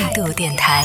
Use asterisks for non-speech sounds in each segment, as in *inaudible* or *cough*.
态度电台，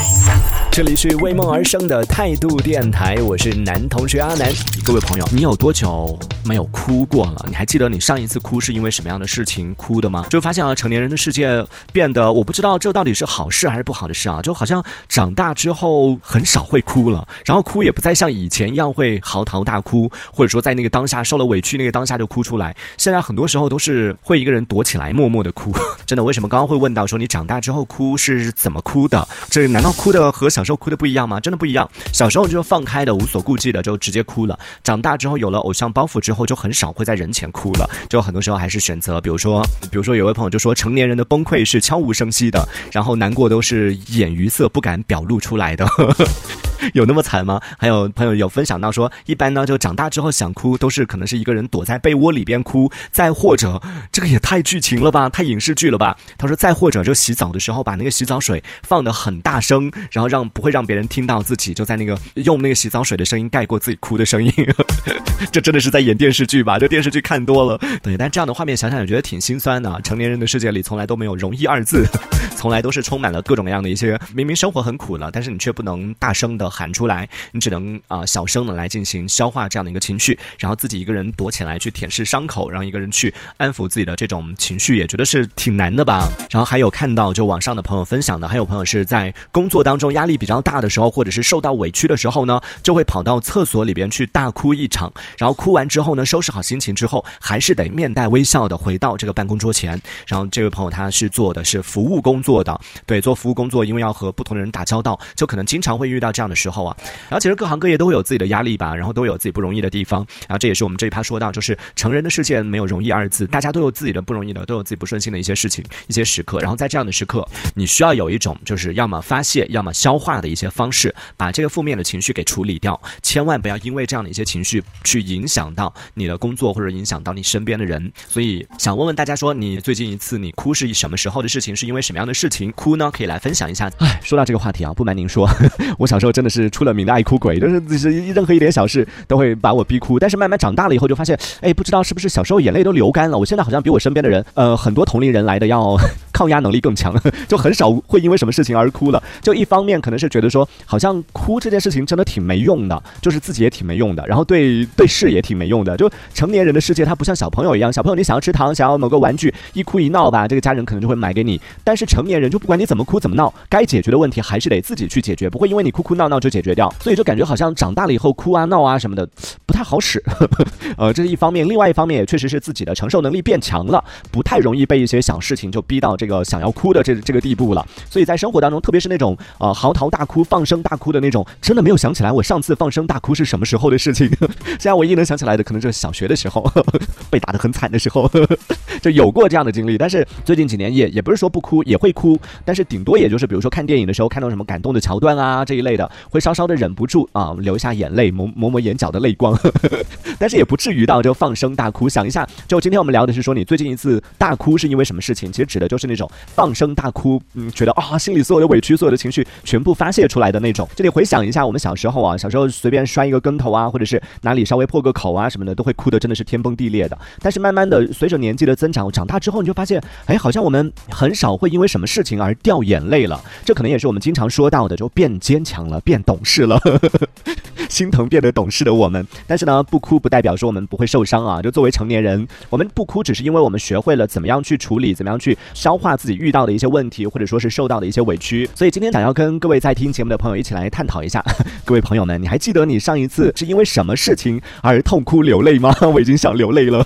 这里是为梦而生的态度电台，我是男同学阿南。各位朋友，你有多久没有哭过了？你还记得你上一次哭是因为什么样的事情哭的吗？就发现啊，成年人的世界变得，我不知道这到底是好事还是不好的事啊。就好像长大之后很少会哭了，然后哭也不再像以前一样会嚎啕大哭，或者说在那个当下受了委屈那个当下就哭出来。现在很多时候都是会一个人躲起来默默的哭。真的，为什么刚刚会问到说你长大之后哭是怎么哭哭的？这难道哭的和小时候哭的不一样吗？真的不一样。小时候就放开的、无所顾忌的，就直接哭了。长大之后有了偶像包袱之后，就很少会在人前哭了。就很多时候还是选择，比如说，比如说有位朋友就说，成年人的崩溃是悄无声息的，然后难过都是掩于色不敢表露出来的。*laughs* 有那么惨吗？还有朋友有分享到说，一般呢就长大之后想哭，都是可能是一个人躲在被窝里边哭，再或者这个也太剧情了吧，太影视剧了吧。他说再或者就洗澡的时候把那个洗澡水放的很大声，然后让不会让别人听到自己就在那个用那个洗澡水的声音盖过自己哭的声音。*laughs* 这真的是在演电视剧吧？这电视剧看多了，对。但这样的画面想想也觉得挺心酸的。成年人的世界里从来都没有容易二字，*laughs* 从来都是充满了各种各样的一些，明明生活很苦了，但是你却不能大声的。喊出来，你只能啊小声的来进行消化这样的一个情绪，然后自己一个人躲起来去舔舐伤口，让一个人去安抚自己的这种情绪，也觉得是挺难的吧。然后还有看到就网上的朋友分享的，还有朋友是在工作当中压力比较大的时候，或者是受到委屈的时候呢，就会跑到厕所里边去大哭一场，然后哭完之后呢，收拾好心情之后，还是得面带微笑的回到这个办公桌前。然后这位朋友他是做的是服务工作的，对，做服务工作，因为要和不同的人打交道，就可能经常会遇到这样的。时候啊，然后其实各行各业都会有自己的压力吧，然后都有自己不容易的地方，然后这也是我们这一趴说到，就是成人的世界没有容易二字，大家都有自己的不容易的，都有自己不顺心的一些事情、一些时刻，然后在这样的时刻，你需要有一种就是要么发泄，要么消化的一些方式，把这个负面的情绪给处理掉，千万不要因为这样的一些情绪去影响到你的工作或者影响到你身边的人。所以想问问大家说，你最近一次你哭是什么时候的事情？是因为什么样的事情哭呢？可以来分享一下。哎，说到这个话题啊，不瞒您说，*laughs* 我小时候真的是。出了名的爱哭鬼，就是就是任何一点小事都会把我逼哭。但是慢慢长大了以后，就发现，哎，不知道是不是小时候眼泪都流干了。我现在好像比我身边的人，呃，很多同龄人来的要抗压能力更强，*laughs* 就很少会因为什么事情而哭了。就一方面可能是觉得说，好像哭这件事情真的挺没用的，就是自己也挺没用的，然后对对事也挺没用的。就成年人的世界，它不像小朋友一样，小朋友你想要吃糖，想要某个玩具，一哭一闹吧，这个家人可能就会买给你。但是成年人就不管你怎么哭怎么闹，该解决的问题还是得自己去解决，不会因为你哭哭闹闹就解决掉。所以就感觉好像长大了以后哭啊闹啊什么的不太好使，*laughs* 呃，这是一方面。另外一方面也确实是自己的承受能力变强了，不太容易被一些小事情就逼到这个想要哭的这这个地步了。所以在生活当中，特别是那种呃嚎啕大哭、放声大哭的那种，真的没有想起来我上次放声大哭是什么时候的事情。*laughs* 现在唯一能想起来的，可能就是小学的时候 *laughs* 被打得很惨的时候，就有过这样的经历。但是最近几年也也不是说不哭，也会哭，但是顶多也就是比如说看电影的时候看到什么感动的桥段啊这一类的，会稍稍的。忍不住啊，流下眼泪，抹抹抹眼角的泪光呵呵，*laughs* 但是也不至于到就放声大哭。想一下，就今天我们聊的是说，你最近一次大哭是因为什么事情？其实指的就是那种放声大哭，嗯，觉得啊，心里所有的委屈、所有的情绪全部发泄出来的那种。这里回想一下，我们小时候啊，小时候随便摔一个跟头啊，或者是哪里稍微破个口啊什么的，都会哭的真的是天崩地裂的。但是慢慢的，随着年纪的增长，长大之后，你就发现，哎，好像我们很少会因为什么事情而掉眼泪了。这可能也是我们经常说到的，就变坚强了，变懂事了。*laughs* 心疼变得懂事的我们，但是呢，不哭不代表说我们不会受伤啊。就作为成年人，我们不哭只是因为我们学会了怎么样去处理，怎么样去消化自己遇到的一些问题，或者说是受到的一些委屈。所以今天想要跟各位在听节目的朋友一起来探讨一下，各位朋友们，你还记得你上一次是因为什么事情而痛哭流泪吗？*laughs* 我已经想流泪了。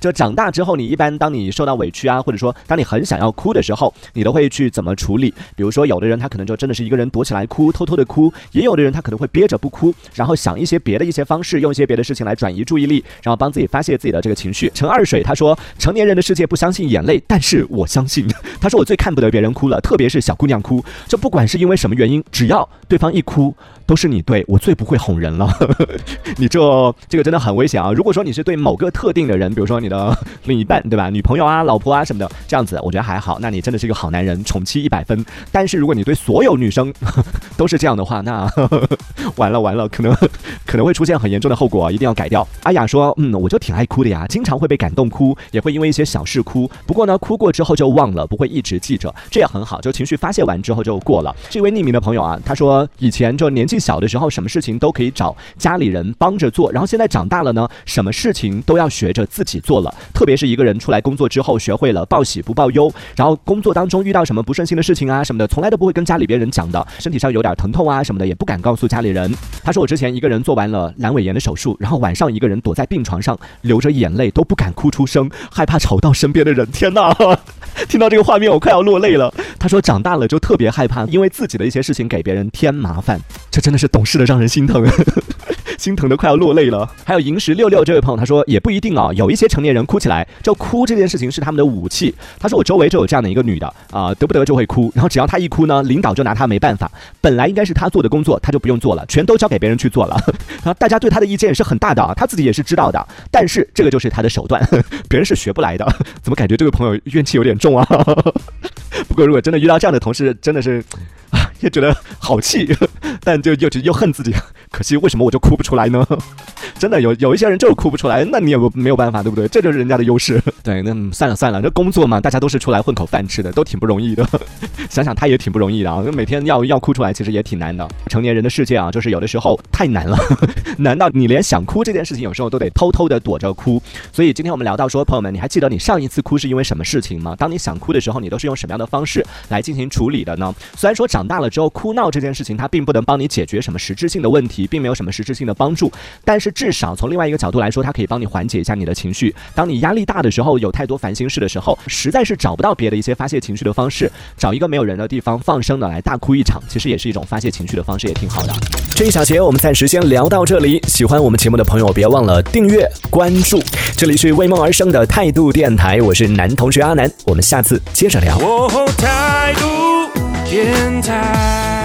就长大之后，你一般当你受到委屈啊，或者说当你很想要哭的时候，你都会去怎么处理？比如说，有的人他可能就真的是一个人躲起来哭，偷偷的哭；也有的人他。可能会憋着不哭，然后想一些别的一些方式，用一些别的事情来转移注意力，然后帮自己发泄自己的这个情绪。陈二水他说，成年人的世界不相信眼泪，但是我相信。*laughs* 他说我最看不得别人哭了，特别是小姑娘哭，就不管是因为什么原因，只要对方一哭。都是你对我最不会哄人了。*laughs* 你这这个真的很危险啊！如果说你是对某个特定的人，比如说你的另一半，对吧？女朋友啊、老婆啊什么的，这样子我觉得还好，那你真的是一个好男人，宠妻一百分。但是如果你对所有女生 *laughs* 都是这样的话，那完了完了，可能可能会出现很严重的后果，一定要改掉。阿雅说，嗯，我就挺爱哭的呀，经常会被感动哭，也会因为一些小事哭。不过呢，哭过之后就忘了，不会一直记着，这也很好，就情绪发泄完之后就过了。这位匿名的朋友啊，他说以前就年纪小的时候，什么事情都可以找家里人帮着做，然后现在长大了呢，什么事情都要学着自己做了。特别是一个人出来工作之后，学会了报喜不报忧，然后工作当中遇到什么不顺心的事情啊什么的，从来都不会跟家里边人讲的。身体上有点疼痛啊什么的，也不敢告诉家里人。他说我之前一个人做完了阑尾炎的手术，然后晚上一个人躲在病床上，流着眼泪都不敢哭出声，害怕吵到身边的人。*laughs* 天哪！听到这个画面，我快要落泪了。他说长大了就特别害怕，因为自己的一些事情给别人添麻烦，这真的是懂事的让人心疼。心疼的快要落泪了。还有萤石六六这位朋友，他说也不一定啊，有一些成年人哭起来，就哭这件事情是他们的武器。他说我周围就有这样的一个女的啊，得不得就会哭，然后只要她一哭呢，领导就拿她没办法。本来应该是她做的工作，她就不用做了，全都交给别人去做了。*laughs* 然后大家对她的意见也是很大的啊，她自己也是知道的。但是这个就是她的手段，*laughs* 别人是学不来的。怎么感觉这位朋友怨气有点重啊？*laughs* 不过如果真的遇到这样的同事，真的是，也觉得好气，*laughs* 但就又又恨自己。可惜为什么我就哭不出来呢？*laughs* 真的有有一些人就是哭不出来，那你也没有办法，对不对？这就是人家的优势。*laughs* 对，那算了算了，这工作嘛，大家都是出来混口饭吃的，都挺不容易的。想想他也挺不容易的啊，每天要要哭出来，其实也挺难的。成年人的世界啊，就是有的时候太难了，难到你连想哭这件事情，有时候都得偷偷的躲着哭。所以今天我们聊到说，朋友们，你还记得你上一次哭是因为什么事情吗？当你想哭的时候，你都是用什么样的方式来进行处理的呢？虽然说长大了之后哭闹这件事情，它并不能帮你解决什么实质性的问题。并没有什么实质性的帮助，但是至少从另外一个角度来说，它可以帮你缓解一下你的情绪。当你压力大的时候，有太多烦心事的时候，实在是找不到别的一些发泄情绪的方式，找一个没有人的地方放声的来大哭一场，其实也是一种发泄情绪的方式，也挺好的。这一小节我们暂时先聊到这里。喜欢我们节目的朋友，别忘了订阅关注。这里是为梦而生的态度电台，我是男同学阿南，我们下次接着聊。态度天台。